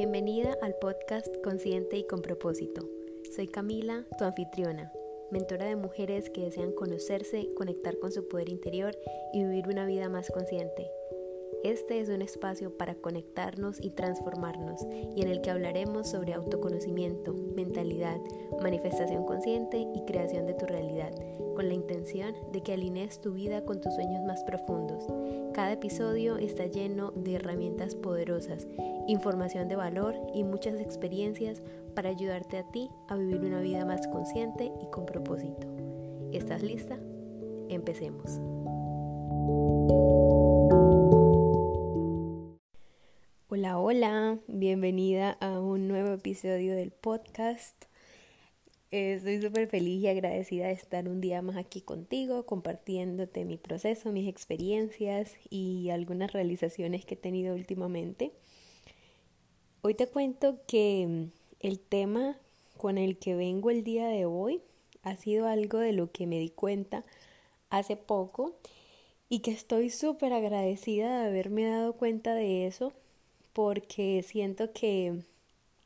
Bienvenida al podcast Consciente y con propósito. Soy Camila, tu anfitriona, mentora de mujeres que desean conocerse, conectar con su poder interior y vivir una vida más consciente. Este es un espacio para conectarnos y transformarnos y en el que hablaremos sobre autoconocimiento, mentalidad, manifestación consciente y creación de tu realidad, con la intención de que alinees tu vida con tus sueños más profundos. Cada episodio está lleno de herramientas poderosas, información de valor y muchas experiencias para ayudarte a ti a vivir una vida más consciente y con propósito. ¿Estás lista? Empecemos. Bienvenida a un nuevo episodio del podcast. Estoy súper feliz y agradecida de estar un día más aquí contigo, compartiéndote mi proceso, mis experiencias y algunas realizaciones que he tenido últimamente. Hoy te cuento que el tema con el que vengo el día de hoy ha sido algo de lo que me di cuenta hace poco y que estoy súper agradecida de haberme dado cuenta de eso porque siento que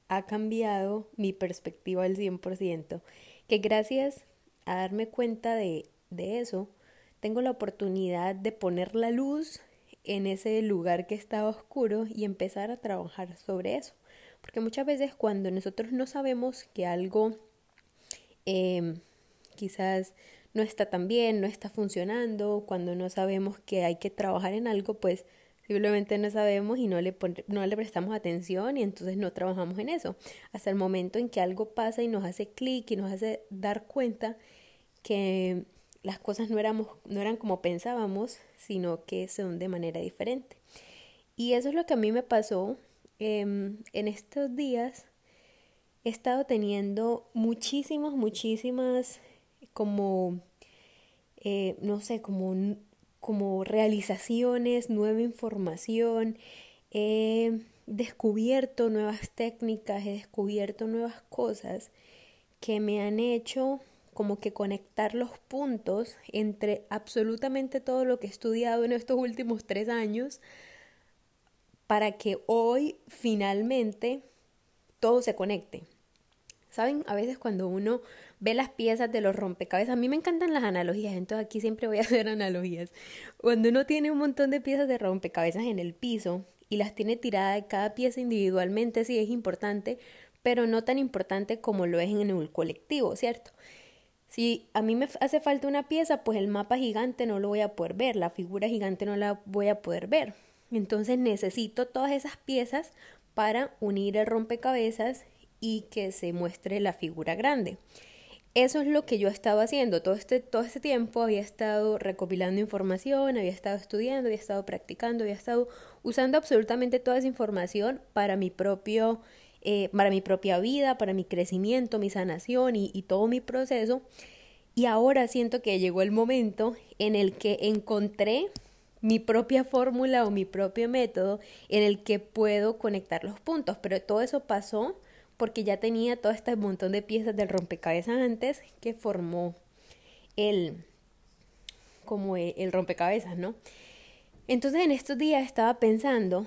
ha cambiado mi perspectiva al 100%, que gracias a darme cuenta de, de eso, tengo la oportunidad de poner la luz en ese lugar que estaba oscuro y empezar a trabajar sobre eso. Porque muchas veces cuando nosotros no sabemos que algo eh, quizás no está tan bien, no está funcionando, cuando no sabemos que hay que trabajar en algo, pues Simplemente no sabemos y no le, no le prestamos atención y entonces no trabajamos en eso. Hasta el momento en que algo pasa y nos hace clic y nos hace dar cuenta que las cosas no, éramos, no eran como pensábamos, sino que son de manera diferente. Y eso es lo que a mí me pasó em, en estos días. He estado teniendo muchísimas, muchísimas, como, eh, no sé, como como realizaciones, nueva información, he descubierto nuevas técnicas, he descubierto nuevas cosas que me han hecho como que conectar los puntos entre absolutamente todo lo que he estudiado en estos últimos tres años para que hoy finalmente todo se conecte. ¿Saben? A veces cuando uno ve las piezas de los rompecabezas, a mí me encantan las analogías, entonces aquí siempre voy a hacer analogías. Cuando uno tiene un montón de piezas de rompecabezas en el piso y las tiene tiradas cada pieza individualmente, sí es importante, pero no tan importante como lo es en el colectivo, ¿cierto? Si a mí me hace falta una pieza, pues el mapa gigante no lo voy a poder ver, la figura gigante no la voy a poder ver. Entonces necesito todas esas piezas para unir el rompecabezas y que se muestre la figura grande. Eso es lo que yo estaba haciendo. Todo este, todo este tiempo había estado recopilando información, había estado estudiando, había estado practicando, había estado usando absolutamente toda esa información para mi propio, eh, para mi propia vida, para mi crecimiento, mi sanación y, y todo mi proceso. Y ahora siento que llegó el momento en el que encontré mi propia fórmula o mi propio método en el que puedo conectar los puntos. Pero todo eso pasó porque ya tenía todo este montón de piezas del rompecabezas antes que formó el como e, el rompecabezas, ¿no? Entonces en estos días estaba pensando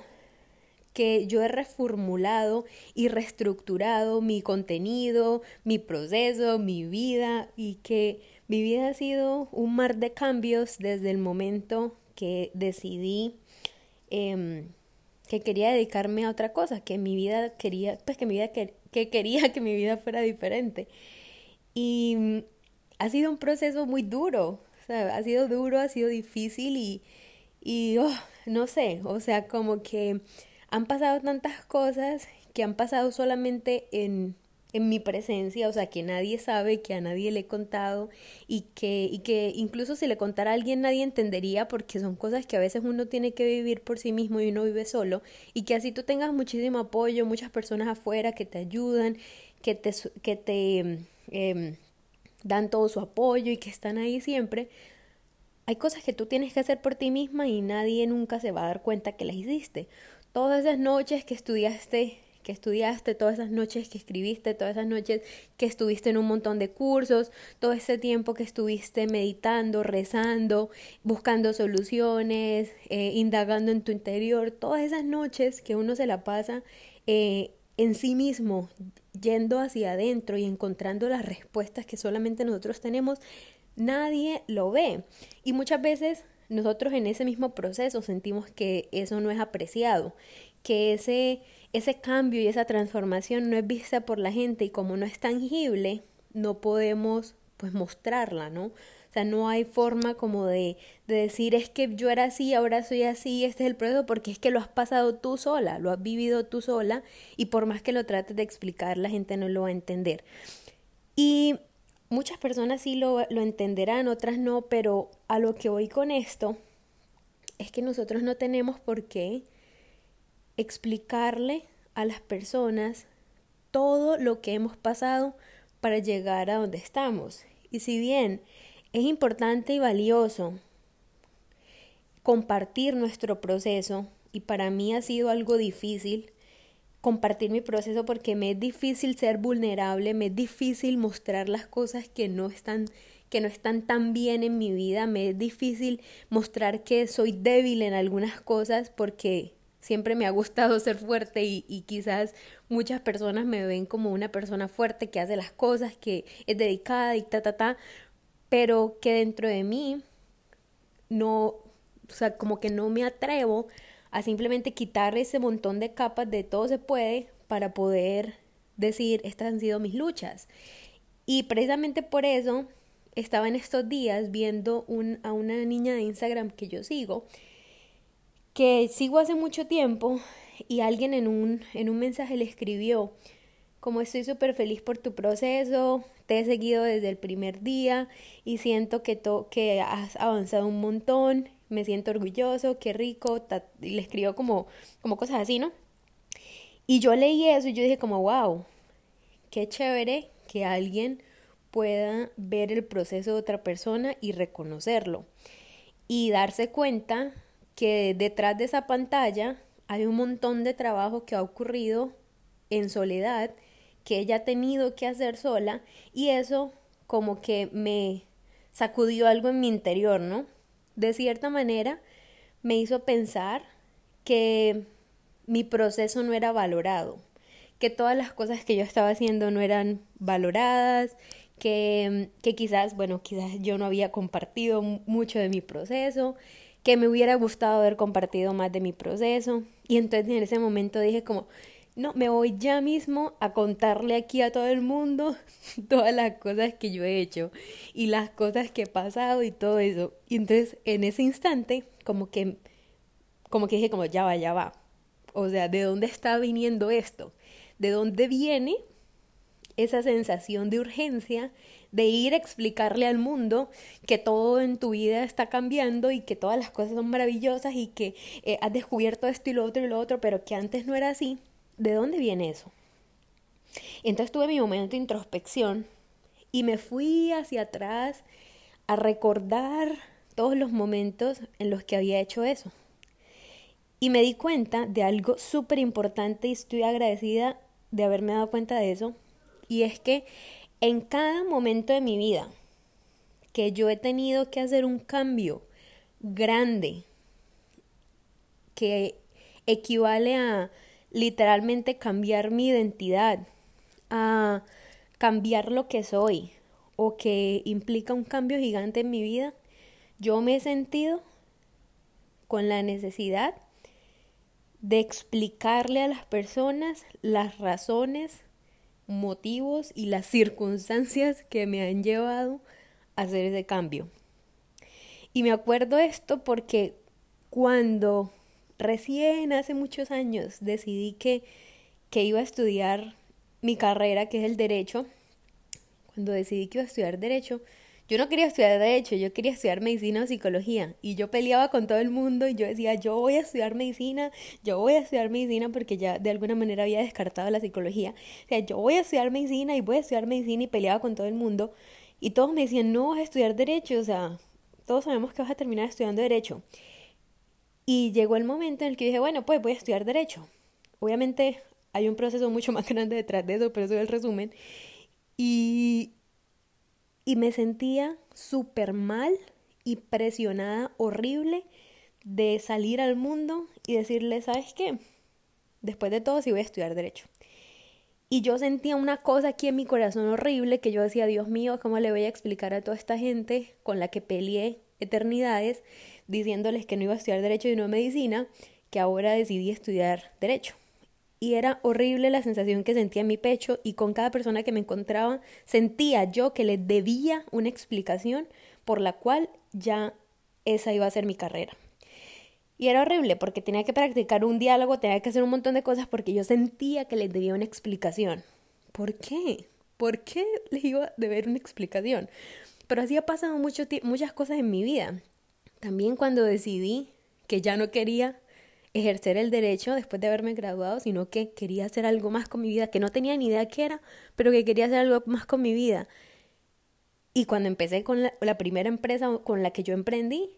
que yo he reformulado y reestructurado mi contenido, mi proceso, mi vida y que mi vida ha sido un mar de cambios desde el momento que decidí eh, que quería dedicarme a otra cosa, que mi vida quería, pues que mi vida que, quería que mi vida fuera diferente. Y mm, ha sido un proceso muy duro, o sea, ha sido duro, ha sido difícil y, y oh, no sé, o sea, como que han pasado tantas cosas que han pasado solamente en en mi presencia, o sea, que nadie sabe, que a nadie le he contado y que, y que incluso si le contara a alguien nadie entendería porque son cosas que a veces uno tiene que vivir por sí mismo y uno vive solo y que así tú tengas muchísimo apoyo, muchas personas afuera que te ayudan, que te, que te em, dan todo su apoyo y que están ahí siempre. Hay cosas que tú tienes que hacer por ti misma y nadie nunca se va a dar cuenta que las hiciste. Todas esas noches que estudiaste que estudiaste, todas esas noches que escribiste, todas esas noches que estuviste en un montón de cursos, todo ese tiempo que estuviste meditando, rezando, buscando soluciones, eh, indagando en tu interior, todas esas noches que uno se la pasa eh, en sí mismo, yendo hacia adentro y encontrando las respuestas que solamente nosotros tenemos, nadie lo ve. Y muchas veces nosotros en ese mismo proceso sentimos que eso no es apreciado, que ese, ese cambio y esa transformación no es vista por la gente y como no es tangible, no podemos pues mostrarla, ¿no? O sea, no hay forma como de, de decir es que yo era así, ahora soy así, este es el proceso, porque es que lo has pasado tú sola, lo has vivido tú sola y por más que lo trates de explicar, la gente no lo va a entender. Y muchas personas sí lo, lo entenderán, otras no, pero a lo que voy con esto es que nosotros no tenemos por qué explicarle a las personas todo lo que hemos pasado para llegar a donde estamos. Y si bien es importante y valioso compartir nuestro proceso, y para mí ha sido algo difícil compartir mi proceso porque me es difícil ser vulnerable, me es difícil mostrar las cosas que no están que no están tan bien en mi vida, me es difícil mostrar que soy débil en algunas cosas porque siempre me ha gustado ser fuerte y, quizás muchas personas me ven como una persona fuerte que hace las cosas, que es dedicada y ta, ta, ta, pero que dentro de mí no, o sea, como que no me atrevo a simplemente quitar ese montón de capas de todo se puede para poder decir, estas han sido mis luchas. Y precisamente por eso estaba en estos días viendo a una niña de Instagram que yo sigo, que sigo hace mucho tiempo y alguien en un, en un mensaje le escribió, como estoy súper feliz por tu proceso, te he seguido desde el primer día y siento que, to que has avanzado un montón, me siento orgulloso, qué rico, y le escribo como, como cosas así, ¿no? Y yo leí eso y yo dije como, wow, qué chévere que alguien pueda ver el proceso de otra persona y reconocerlo y darse cuenta que detrás de esa pantalla hay un montón de trabajo que ha ocurrido en soledad que ella ha tenido que hacer sola y eso como que me sacudió algo en mi interior, ¿no? De cierta manera me hizo pensar que mi proceso no era valorado, que todas las cosas que yo estaba haciendo no eran valoradas, que, que quizás, bueno, quizás yo no había compartido mucho de mi proceso, que me hubiera gustado haber compartido más de mi proceso. Y entonces en ese momento dije como, no, me voy ya mismo a contarle aquí a todo el mundo todas las cosas que yo he hecho y las cosas que he pasado y todo eso. Y entonces en ese instante como que como que dije como ya va, ya va. O sea, ¿de dónde está viniendo esto? ¿De dónde viene esa sensación de urgencia de ir a explicarle al mundo que todo en tu vida está cambiando y que todas las cosas son maravillosas y que eh, has descubierto esto y lo otro y lo otro, pero que antes no era así? ¿de dónde viene eso? Entonces tuve mi momento de introspección y me fui hacia atrás a recordar todos los momentos en los que había hecho eso. Y me di cuenta de algo súper importante y estoy agradecida de haberme dado cuenta de eso. Y es que en cada momento de mi vida que yo he tenido que hacer un cambio grande que equivale a literalmente cambiar mi identidad, a cambiar lo que soy o que implica un cambio gigante en mi vida, yo me he sentido con la necesidad de explicarle a las personas las razones, motivos y las circunstancias que me han llevado a hacer ese cambio. Y me acuerdo esto porque cuando recién hace muchos años decidí que, que iba a estudiar mi carrera, que es el derecho. Cuando decidí que iba a estudiar derecho, yo no quería estudiar derecho, yo quería estudiar medicina o psicología. Y yo peleaba con todo el mundo y yo decía, yo voy a estudiar medicina, yo voy a estudiar medicina porque ya de alguna manera había descartado la psicología. O sea, yo voy a estudiar medicina y voy a estudiar medicina y peleaba con todo el mundo. Y todos me decían, no vas a estudiar derecho, o sea, todos sabemos que vas a terminar estudiando derecho. Y llegó el momento en el que dije, bueno, pues voy a estudiar derecho. Obviamente hay un proceso mucho más grande detrás de eso, pero eso es el resumen. Y, y me sentía súper mal y presionada, horrible, de salir al mundo y decirle, ¿sabes qué? Después de todo, sí voy a estudiar derecho. Y yo sentía una cosa aquí en mi corazón horrible que yo decía, Dios mío, ¿cómo le voy a explicar a toda esta gente con la que peleé eternidades, diciéndoles que no iba a estudiar derecho y no medicina, que ahora decidí estudiar derecho? Y era horrible la sensación que sentía en mi pecho y con cada persona que me encontraba sentía yo que le debía una explicación por la cual ya esa iba a ser mi carrera. Y era horrible porque tenía que practicar un diálogo, tenía que hacer un montón de cosas porque yo sentía que les debía una explicación. ¿Por qué? ¿Por qué les iba a deber una explicación? Pero así ha pasado mucho muchas cosas en mi vida. También cuando decidí que ya no quería ejercer el derecho después de haberme graduado, sino que quería hacer algo más con mi vida, que no tenía ni idea qué era, pero que quería hacer algo más con mi vida. Y cuando empecé con la, primera empresa con la que yo emprendí,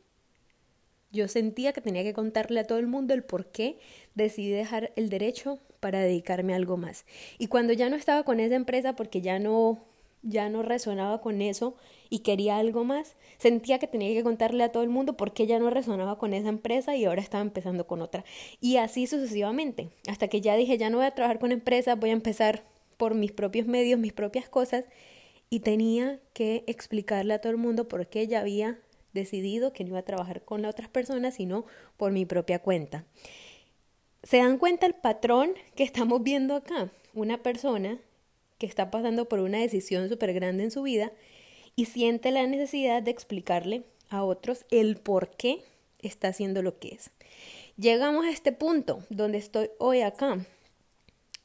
yo sentía que tenía que contarle a todo el mundo el por qué decidí dejar el derecho para dedicarme a algo más. Y cuando ya no estaba con esa empresa porque ya no ya no resonaba con eso y quería algo más, sentía que tenía que contarle a todo el mundo por qué ya no resonaba con esa empresa y ahora estaba empezando con otra. Y así sucesivamente, hasta que ya dije, ya no voy a trabajar con empresas, voy a empezar por mis propios medios, mis propias cosas, y tenía que explicarle a todo el mundo por qué ya había decidido que no iba a trabajar con otras personas, sino por mi propia cuenta. ¿Se dan cuenta el patrón que estamos viendo acá? Una persona que está pasando por una decisión súper grande en su vida y siente la necesidad de explicarle a otros el por qué está haciendo lo que es. Llegamos a este punto donde estoy hoy acá,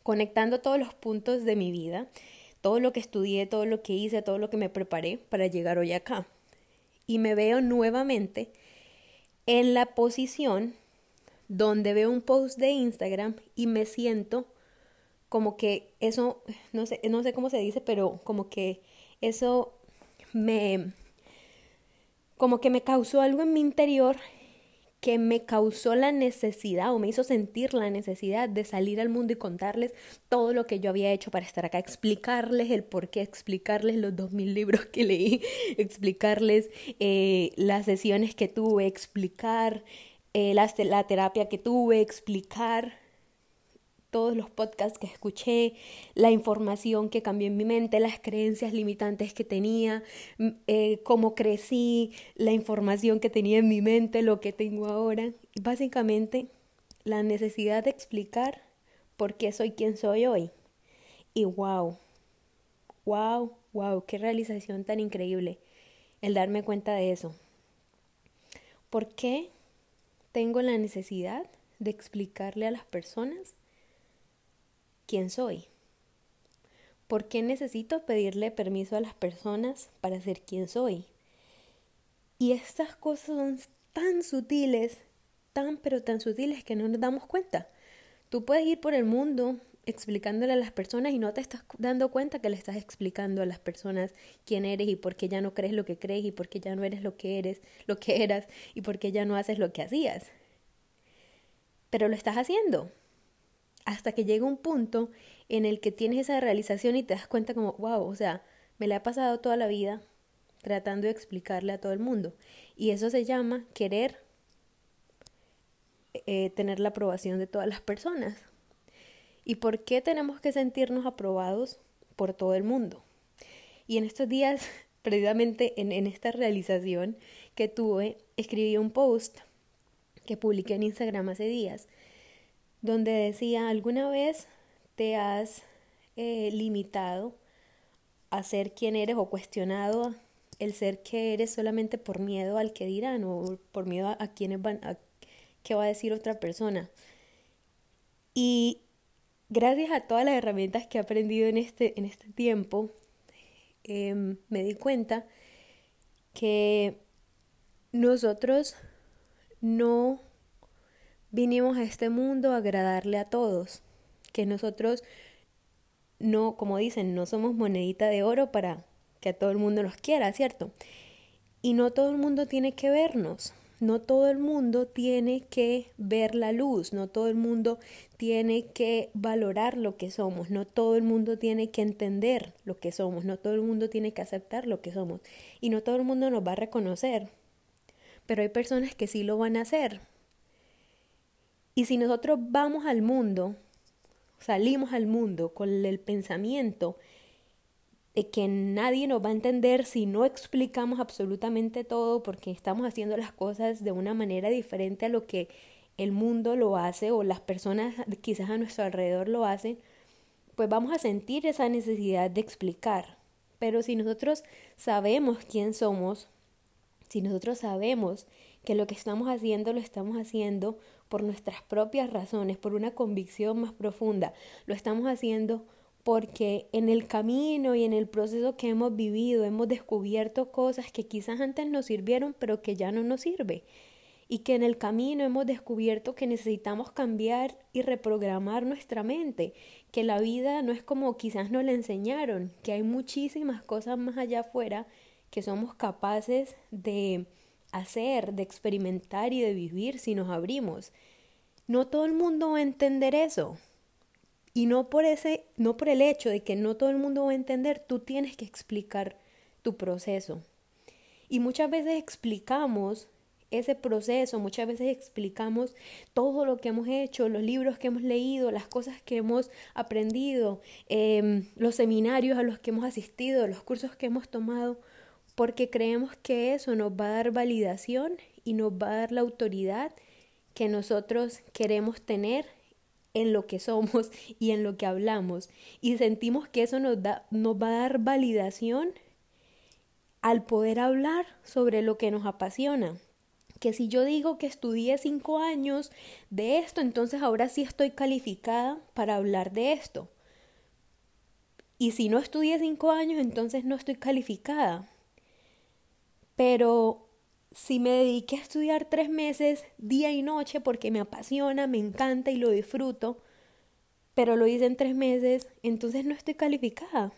conectando todos los puntos de mi vida, todo lo que estudié, todo lo que hice, todo lo que me preparé para llegar hoy acá. Y me veo nuevamente en la posición donde veo un post de Instagram y me siento como que eso, no sé, no sé cómo se dice, pero como que eso me, como que me causó algo en mi interior que me causó la necesidad o me hizo sentir la necesidad de salir al mundo y contarles todo lo que yo había hecho para estar acá, explicarles el por qué, explicarles los dos mil libros que leí, explicarles eh, las sesiones que tuve, explicar eh, la, la terapia que tuve, explicar todos los podcasts que escuché, la información que cambió en mi mente, las creencias limitantes que tenía, eh, cómo crecí, la información que tenía en mi mente, lo que tengo ahora. Básicamente, la necesidad de explicar por qué soy quien soy hoy. Y wow, wow, wow, qué realización tan increíble el darme cuenta de eso. ¿Por qué tengo la necesidad de explicarle a las personas quién soy. ¿Por qué necesito pedirle permiso a las personas para ser quien soy? Y estas cosas son tan sutiles, tan pero tan sutiles que no nos damos cuenta. Tú puedes ir por el mundo explicándole a las personas y no te estás dando cuenta que le estás explicando a las personas quién eres y por qué ya no crees lo que crees y por qué ya no eres lo que eres, lo que eras y por qué ya no haces lo que hacías. Pero lo estás haciendo hasta que llega un punto en el que tienes esa realización y te das cuenta como, wow, o sea, me la he pasado toda la vida tratando de explicarle a todo el mundo. Y eso se llama querer eh, tener la aprobación de todas las personas. ¿Y por qué tenemos que sentirnos aprobados por todo el mundo? Y en estos días, precisamente en, en esta realización que tuve, escribí un post que publiqué en Instagram hace días donde decía, ¿alguna vez te has eh, limitado a ser quien eres o cuestionado el ser que eres solamente por miedo al que dirán o por miedo a, quienes van a qué va a decir otra persona? Y gracias a todas las herramientas que he aprendido en este, en este tiempo, em, me di cuenta que nosotros no vinimos a este mundo a agradarle a todos, que nosotros no, como dicen, no somos monedita de oro para que a todo el mundo nos quiera, ¿cierto? Y no todo el mundo tiene que vernos, no todo el mundo tiene que ver la luz, no todo el mundo tiene que valorar lo que somos, no todo el mundo tiene que entender lo que somos, no todo el mundo tiene que aceptar lo que somos y no todo el mundo nos va a reconocer. Pero hay personas que sí lo van a hacer, y si nosotros vamos al mundo salimos al mundo con el pensamiento de que nadie nos va a entender si no explicamos absolutamente todo porque estamos haciendo las cosas de una manera diferente a lo que el mundo lo hace o las personas quizás a nuestro alrededor lo hacen, pues vamos a sentir esa necesidad de explicar. Pero si nosotros sabemos quién somos, si nosotros sabemos que lo que estamos haciendo lo estamos haciendo por nuestras propias razones, por una convicción más profunda, lo estamos haciendo porque en el camino y en el proceso que hemos vivido hemos descubierto cosas que quizás antes nos sirvieron pero que ya no nos sirve. Y que en el camino hemos descubierto que necesitamos cambiar y reprogramar nuestra mente, que la vida no es como quizás nos la enseñaron, que hay muchísimas cosas más allá afuera que somos capaces de hacer, de experimentar y de vivir si nos abrimos. No todo el mundo va a entender eso, y no por ese, no por el hecho de que no todo el mundo va a entender, tú tienes que explicar tu proceso. Y muchas veces explicamos ese proceso, muchas veces explicamos todo lo que hemos hecho, los libros que hemos leído, las cosas que hemos aprendido, em, los seminarios a los que hemos asistido, los cursos que hemos tomado, porque creemos que eso nos va a dar validación y nos va a dar la autoridad que nosotros queremos tener en lo que somos y en lo que hablamos. Y sentimos que eso nos, da, nos va a dar validación al poder hablar sobre lo que nos apasiona. Que si yo digo que estudié cinco años de esto, entonces ahora sí estoy calificada para hablar de esto. Y si no estudié cinco años, entonces no estoy calificada. Pero si me dediqué a estudiar tres meses, día y noche, porque me apasiona, me encanta y lo disfruto, pero lo hice en tres meses, entonces no estoy calificada.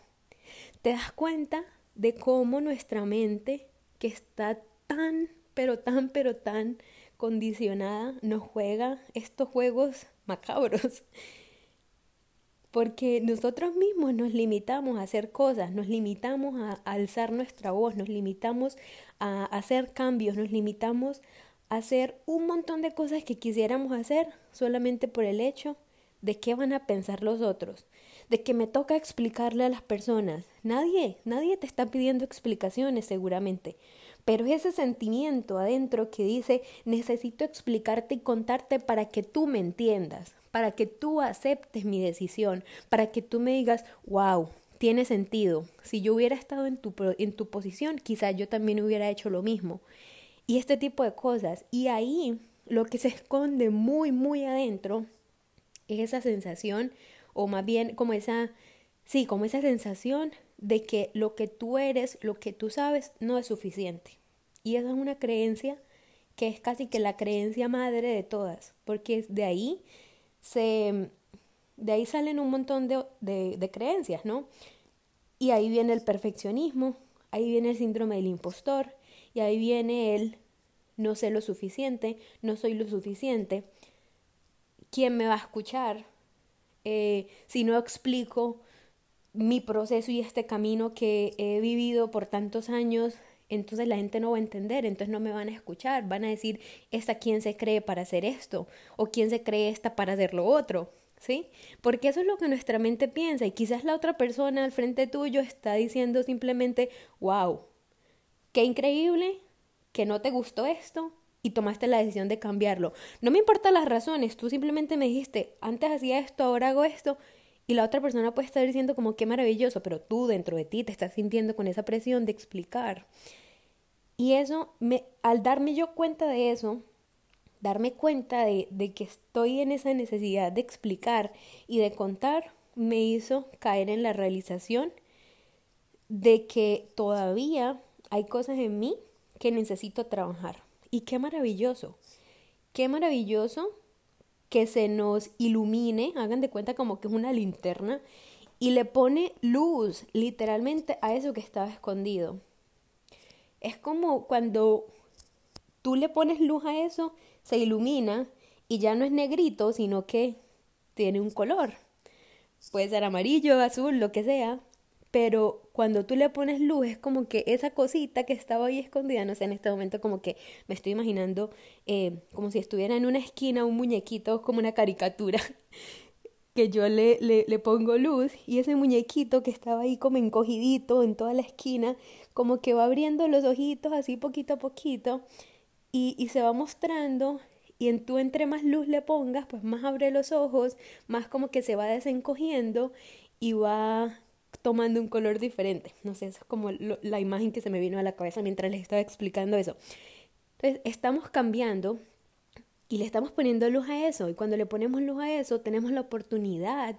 Te das cuenta de cómo nuestra mente, que está tan, pero tan, pero tan condicionada, nos juega estos juegos macabros porque nosotros mismos nos limitamos a hacer cosas, nos limitamos a, alzar nuestra voz, nos limitamos a hacer cambios, nos limitamos a hacer un montón de cosas que quisiéramos hacer solamente por el hecho de qué van a pensar los otros, de que me toca explicarle a las personas. Nadie, nadie te está pidiendo explicaciones seguramente, pero ese sentimiento adentro que dice necesito explicarte y contarte para que tú me entiendas, para que tú aceptes mi decisión, para que tú me digas, wow, tiene sentido. Si yo hubiera estado en tu, en tu posición, quizás yo también hubiera hecho lo mismo. Y este tipo de cosas. Y ahí lo que se esconde muy, muy adentro es esa sensación, o más bien como esa, sí, como esa sensación de que lo que tú eres, lo que tú sabes, no es suficiente. Y esa es una creencia que es casi que la creencia madre de todas, porque de ahí se, de ahí salen un montón de, de, creencias, ¿no? Y ahí viene el perfeccionismo, ahí viene el síndrome del impostor, y ahí viene el no sé lo suficiente, no soy lo suficiente. ¿Quién me va a escuchar eh, si no explico mi proceso y este camino que he vivido por tantos años? Entonces la gente no va a entender, entonces no me van a escuchar, van a decir, ¿esta quién se cree para hacer esto? ¿O quién se cree esta para hacer lo otro? ¿Sí? Porque eso es lo que nuestra mente piensa y quizás la otra persona al frente tuyo está diciendo simplemente, wow, qué increíble que no te gustó esto y tomaste la decisión de cambiarlo. No me importan las razones, tú simplemente me dijiste, antes hacía esto, ahora hago esto y la otra persona puede estar diciendo como qué maravilloso, pero tú dentro de ti te estás sintiendo con esa presión de explicar. Y eso, al darme yo cuenta de eso, darme cuenta de, de que estoy en esa necesidad de explicar y de contar, me hizo caer en la realización de que todavía hay cosas en mí que necesito trabajar. Y qué maravilloso, qué maravilloso que se nos ilumine, hagan de cuenta como que es una linterna, y le pone luz literalmente a eso que estaba escondido. Es como cuando tú le pones luz a eso, se ilumina y ya no es negrito, sino que tiene un color. Puede ser amarillo, azul, lo que sea, pero cuando tú le pones luz es como que esa cosita que estaba ahí escondida, no sé, en este momento como que me estoy imaginando eh, como si estuviera en una esquina un muñequito como una caricatura. que yo le, le, le, pongo luz y ese muñequito que estaba ahí como encogidito en toda la esquina, como que va abriendo los ojitos así poquito a poquito y, y se va mostrando y en tú entre más luz le pongas, pues más abre los ojos, más como que se va desencogiendo y va tomando un color diferente. No sé, es como la imagen que se me vino a la cabeza mientras les estaba explicando eso. Entonces, estamos cambiando y le estamos poniendo luz a eso. Y cuando le ponemos luz a eso, tenemos la oportunidad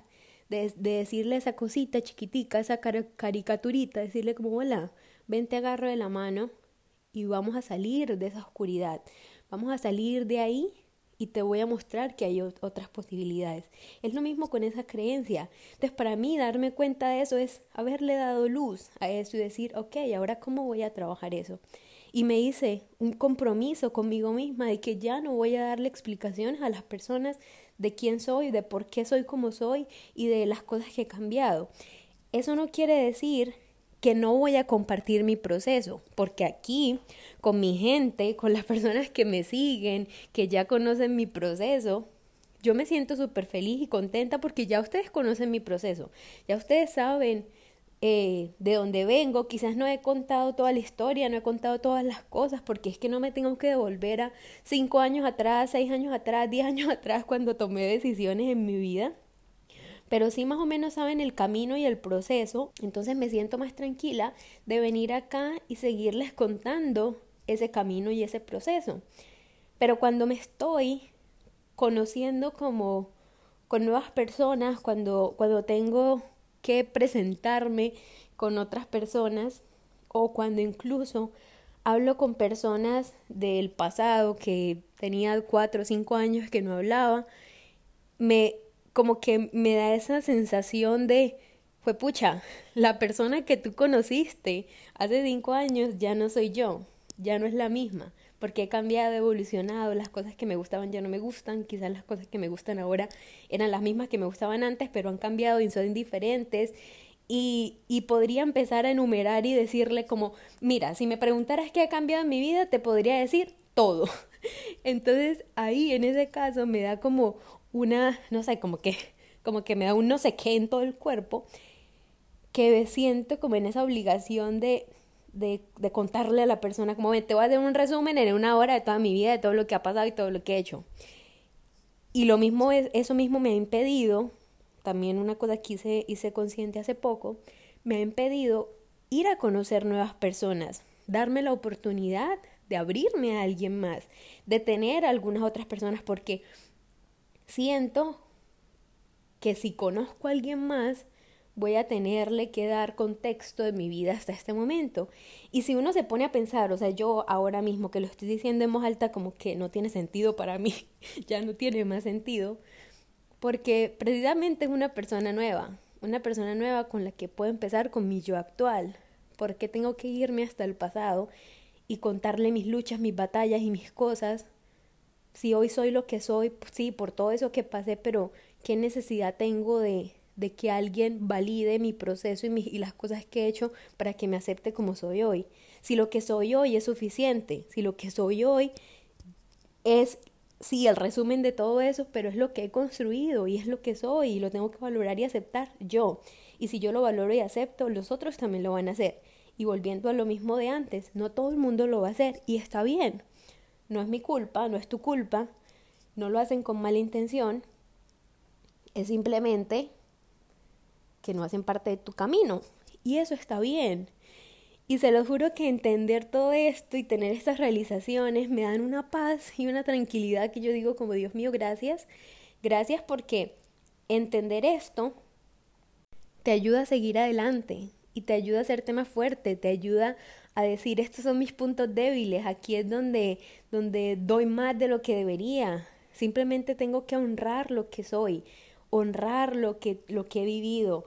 de, de decirle esa cosita chiquitica, esa caricaturita, decirle como, hola, ven, te agarro de la mano y vamos a salir de esa oscuridad. Vamos a salir de ahí y te voy a mostrar que hay otras posibilidades. Es lo mismo con esa creencia. Entonces, para mí, darme cuenta de eso es haberle dado luz a eso y decir, ok, ahora cómo voy a trabajar eso. Y me hice un compromiso conmigo misma de que ya no voy a darle explicaciones a las personas de quién soy, de por qué soy como soy y de las cosas que he cambiado. Eso no quiere decir que no voy a compartir mi proceso, porque aquí, con mi gente, con las personas que me siguen, que ya conocen mi proceso, yo me siento súper feliz y contenta porque ya ustedes conocen mi proceso, ya ustedes saben eh, de dónde vengo, quizás no he contado toda la historia, no he contado todas las cosas, porque es que no me tengo que devolver a cinco años atrás, seis años atrás, diez años atrás, cuando tomé decisiones en mi vida pero sí más o menos saben el camino y el proceso, entonces me siento más tranquila de venir acá y seguirles contando ese camino y ese proceso. Pero cuando me estoy conociendo como con nuevas personas, cuando, cuando tengo que presentarme con otras personas o cuando incluso hablo con personas del pasado que tenía cuatro o cinco años que no hablaba, me como que me da esa sensación de, fue pucha, la persona que tú conociste hace cinco años ya no soy yo, ya no es la misma, porque he cambiado, he evolucionado, las cosas que me gustaban ya no me gustan, quizás las cosas que me gustan ahora eran las mismas que me gustaban antes, pero han cambiado y son diferentes. Y, y, podría empezar a enumerar y decirle como, mira, si me preguntaras qué ha cambiado en mi vida, te podría decir todo. Entonces ahí en ese caso me da como una, no sé, como que, como que me da un no sé qué en todo el cuerpo, que siento como en esa obligación de, de, de contarle a la persona, como, te voy a hacer un resumen en una hora de toda mi vida, de todo lo que ha pasado y todo lo que he hecho. Y lo mismo es, eso mismo me ha impedido, también una cosa que hice, hice consciente hace poco, me ha impedido ir a conocer nuevas personas, darme la oportunidad de abrirme a alguien más, de tener a algunas otras personas, porque siento que si conozco a alguien más, voy a tenerle que dar contexto de mi vida hasta este momento. Y si uno se pone a pensar, o sea, yo ahora mismo que lo estoy diciendo en voz alta como que no tiene sentido para mí, ya no tiene más sentido, porque precisamente es una persona nueva, una persona nueva con la que puedo empezar con mi yo actual, porque tengo que irme hasta el pasado y contarle mis luchas, mis batallas y mis cosas si hoy soy lo que soy, pues sí, por todo eso que pasé, pero ¿qué necesidad tengo de, de que alguien valide mi proceso y, y las cosas que he hecho para que me acepte como soy hoy? Si lo que soy hoy es suficiente, si lo que soy hoy es, sí, el resumen de todo eso, pero es lo que he construido y es lo que soy y lo tengo que valorar y aceptar yo. Y si yo lo valoro y acepto, los otros también lo van a hacer. Y volviendo a lo mismo de antes, no todo el mundo lo va a hacer y está bien. No es mi culpa, no es tu culpa, no lo hacen con mala intención, es simplemente que no hacen parte de tu camino. Y eso está bien. Y se lo juro que entender todo esto y tener estas realizaciones me dan una paz y una tranquilidad que yo digo como Dios mío, gracias. Gracias porque entender esto te ayuda a seguir adelante y te ayuda a hacerte más fuerte, te ayuda a decir, estos son mis puntos débiles, aquí es donde, donde doy más de lo que debería. Simplemente tengo que honrar lo que soy, honrar lo que, lo que he vivido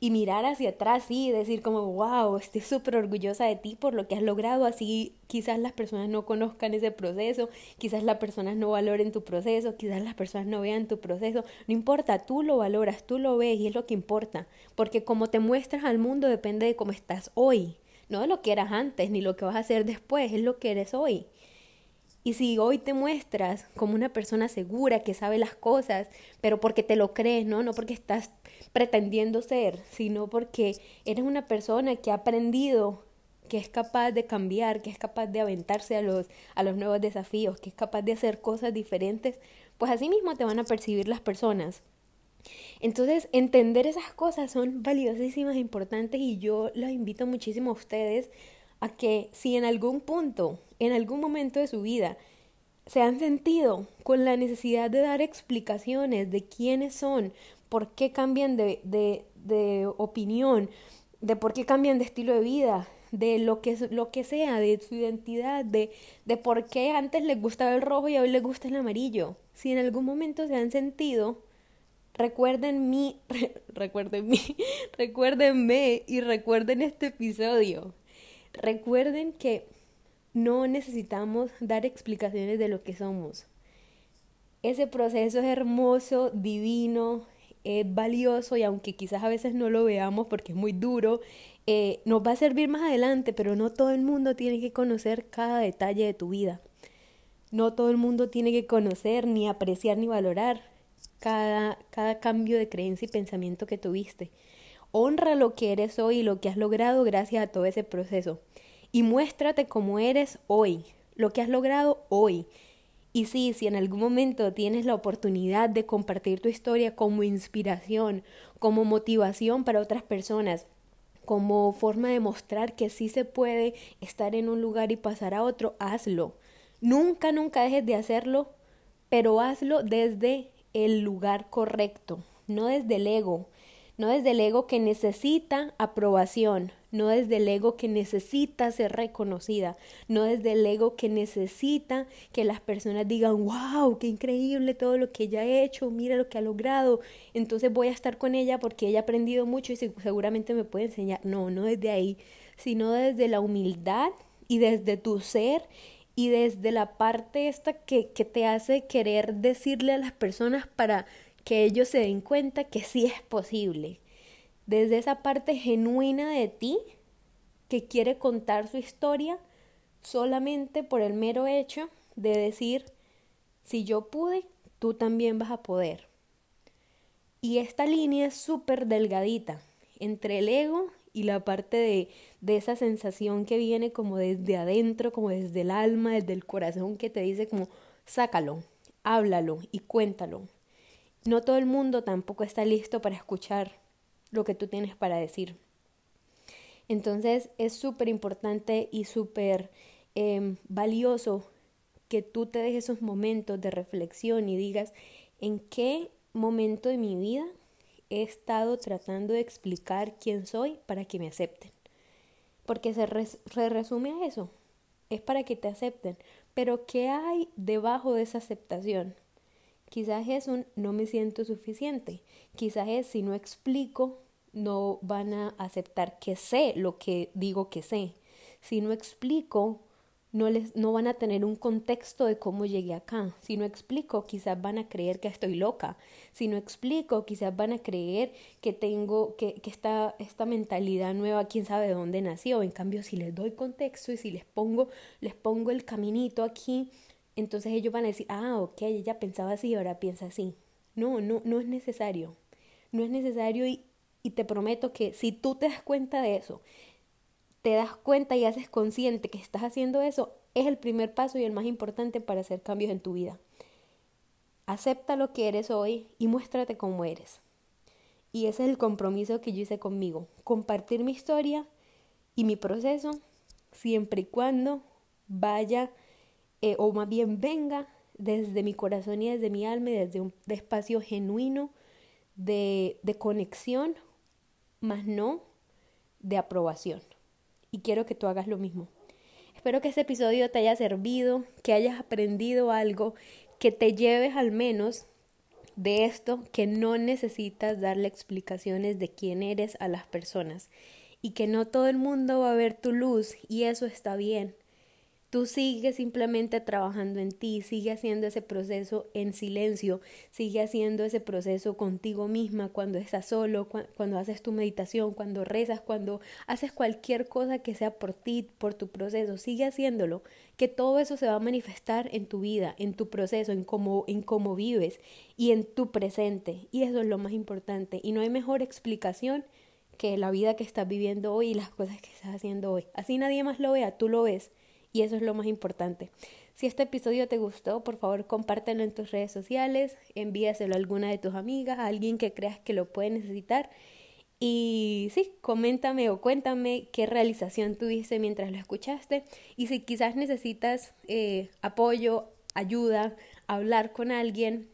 y mirar hacia atrás y decir como, wow, estoy súper orgullosa de ti por lo que has logrado, así quizás las personas no conozcan ese proceso, quizás las personas no valoren tu proceso, quizás las personas no vean tu proceso, no importa, tú lo valoras, tú lo ves y es lo que importa, porque como te muestras al mundo depende de cómo estás hoy no lo que eras antes ni lo que vas a hacer después, es lo que eres hoy. Y si hoy te muestras como una persona segura que sabe las cosas, pero porque te lo crees, ¿no? No porque estás pretendiendo ser, sino porque eres una persona que ha aprendido que es capaz de cambiar, que es capaz de aventarse a los, a los nuevos desafíos, que es capaz de hacer cosas diferentes, pues así mismo te van a percibir las personas. Entonces, entender esas cosas son valiosísimas e importantes y yo los invito muchísimo a ustedes a que si en algún punto, en algún momento de su vida, se han sentido con la necesidad de dar explicaciones de quiénes son, por qué cambian de, de, de opinión, de por qué cambian de estilo de vida, de lo que, lo que sea, de su identidad, de, de por qué antes les gustaba el rojo y hoy les gusta el amarillo. Si en algún momento se han sentido, recuerden mi, recuerden mi, recuérdenme y recuerden este episodio. Recuerden que no necesitamos dar explicaciones de lo que somos. Ese proceso es hermoso, divino, es valioso y aunque quizás a veces no lo veamos porque es muy duro, eh, nos va a servir más adelante, pero no todo el mundo tiene que conocer cada detalle de tu vida. No todo el mundo tiene que conocer, ni apreciar, ni valorar cada, cada cambio de creencia y pensamiento que tuviste. Honra lo que eres hoy y lo que has logrado gracias a todo ese proceso. Y muéstrate como eres hoy, lo que has logrado hoy. Y sí, si en algún momento tienes la oportunidad de compartir tu historia como inspiración, como motivación para otras personas, como forma de mostrar que sí se puede estar en un lugar y pasar a otro, hazlo. Nunca, nunca dejes de hacerlo, pero hazlo desde el lugar correcto, no desde el ego, no desde el ego que necesita aprobación, no desde el ego que necesita ser reconocida, no desde el ego que necesita que las personas digan, wow, qué increíble todo lo que ella ha hecho, mira lo que ha logrado, entonces voy a estar con ella porque ella ha aprendido mucho y seguramente me puede enseñar. No, no desde ahí, sino desde la humildad y desde tu ser y desde la parte esta que, que te hace querer decirle a las personas para que ellos se den cuenta que sí es posible desde esa parte genuina de ti que quiere contar su historia solamente por el mero hecho de decir, si yo pude, tú también vas a poder. Y esta línea es súper delgadita entre el ego y la parte de, de, esa sensación que viene como desde adentro, como desde el alma, desde el corazón, que te dice como, sácalo, háblalo y cuéntalo. No todo el mundo tampoco está listo para escuchar lo que tú tienes para decir. Entonces es súper importante y súper em, valioso que tú te dejes esos momentos de reflexión y digas en qué momento de mi vida he estado tratando de explicar quién soy para que me acepten. Porque se, se resume a eso, es para que te acepten. Pero ¿qué hay debajo de esa aceptación? Quizás es un no me siento suficiente. Quizás es si no explico, no van a aceptar que sé lo que digo que sé. Si no explico, no, les, no van a tener un contexto de cómo llegué acá. Si no explico, quizás van a creer que estoy loca. Si no explico, quizás van a creer que tengo, que, que esta, esta mentalidad nueva, quién sabe de dónde nació. En cambio, si les doy contexto y si les pongo, les pongo el caminito aquí, entonces ellos van a decir, ah, ok, ella pensaba así, ahora piensa así. No, no, no es necesario. No es necesario y, y te prometo que si tú te das cuenta de eso, te das cuenta y haces consciente que estás haciendo eso, es el primer paso y el más importante para hacer cambios en tu vida. Acepta lo que eres hoy y muéstrate como eres. Y ese es el compromiso que yo hice conmigo, compartir mi historia y mi proceso siempre y cuando vaya eh, o más bien venga desde mi corazón y desde mi alma y desde un espacio genuino de, de conexión, más no de aprobación. Y quiero que tú hagas lo mismo. Espero que este episodio te haya servido, que hayas aprendido algo, que te lleves al menos de esto, que no necesitas darle explicaciones de quién eres a las personas y que no todo el mundo va a ver tu luz y eso está bien Tú sigues simplemente trabajando en ti, sigue haciendo ese proceso en silencio, sigue haciendo ese proceso contigo misma cuando estás solo, cuando haces tu meditación, cuando rezas, cuando haces cualquier cosa que sea por ti, por tu proceso, sigue haciéndolo, que todo eso se va a manifestar en tu vida, en tu proceso, en cómo, en cómo vives y en tu presente. Y eso es lo más importante. Y no hay mejor explicación que la vida que estás viviendo hoy y las cosas que estás haciendo hoy. Así nadie más lo vea, tú lo ves. Y eso es lo más importante. Si este episodio te gustó, por favor compártelo en tus redes sociales, envíaselo a alguna de tus amigas, a alguien que creas que lo puede necesitar. Y sí, coméntame o cuéntame qué realización tuviste mientras lo escuchaste. Y si quizás necesitas eh, apoyo, ayuda, hablar con alguien,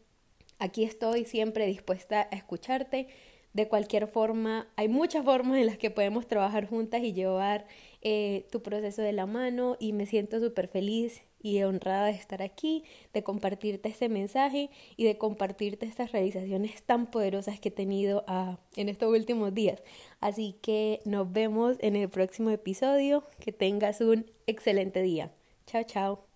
aquí estoy siempre dispuesta a escucharte. De cualquier forma, hay muchas formas en las que podemos trabajar juntas y llevar eh, tu proceso de la mano y me siento súper feliz y honrada de estar aquí, de compartirte este mensaje y de compartirte estas realizaciones tan poderosas que he tenido ah, en estos últimos días. Así que nos vemos en el próximo episodio. Que tengas un excelente día. Chao, chao.